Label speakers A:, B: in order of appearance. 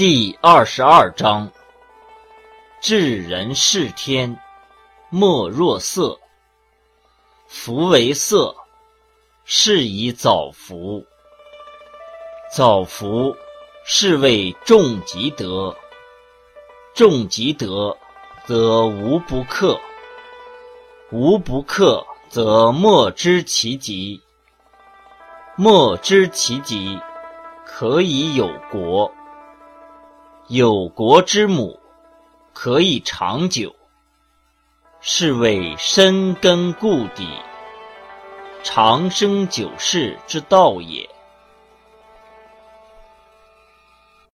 A: 第二十二章：治人事天，莫若色。夫为色，是以早服。早服，是谓重吉德。重吉德，则无不克；无不克，则莫知其极。莫知其极，可以有国。有国之母，可以长久，是谓深根固底、长生久世之道也。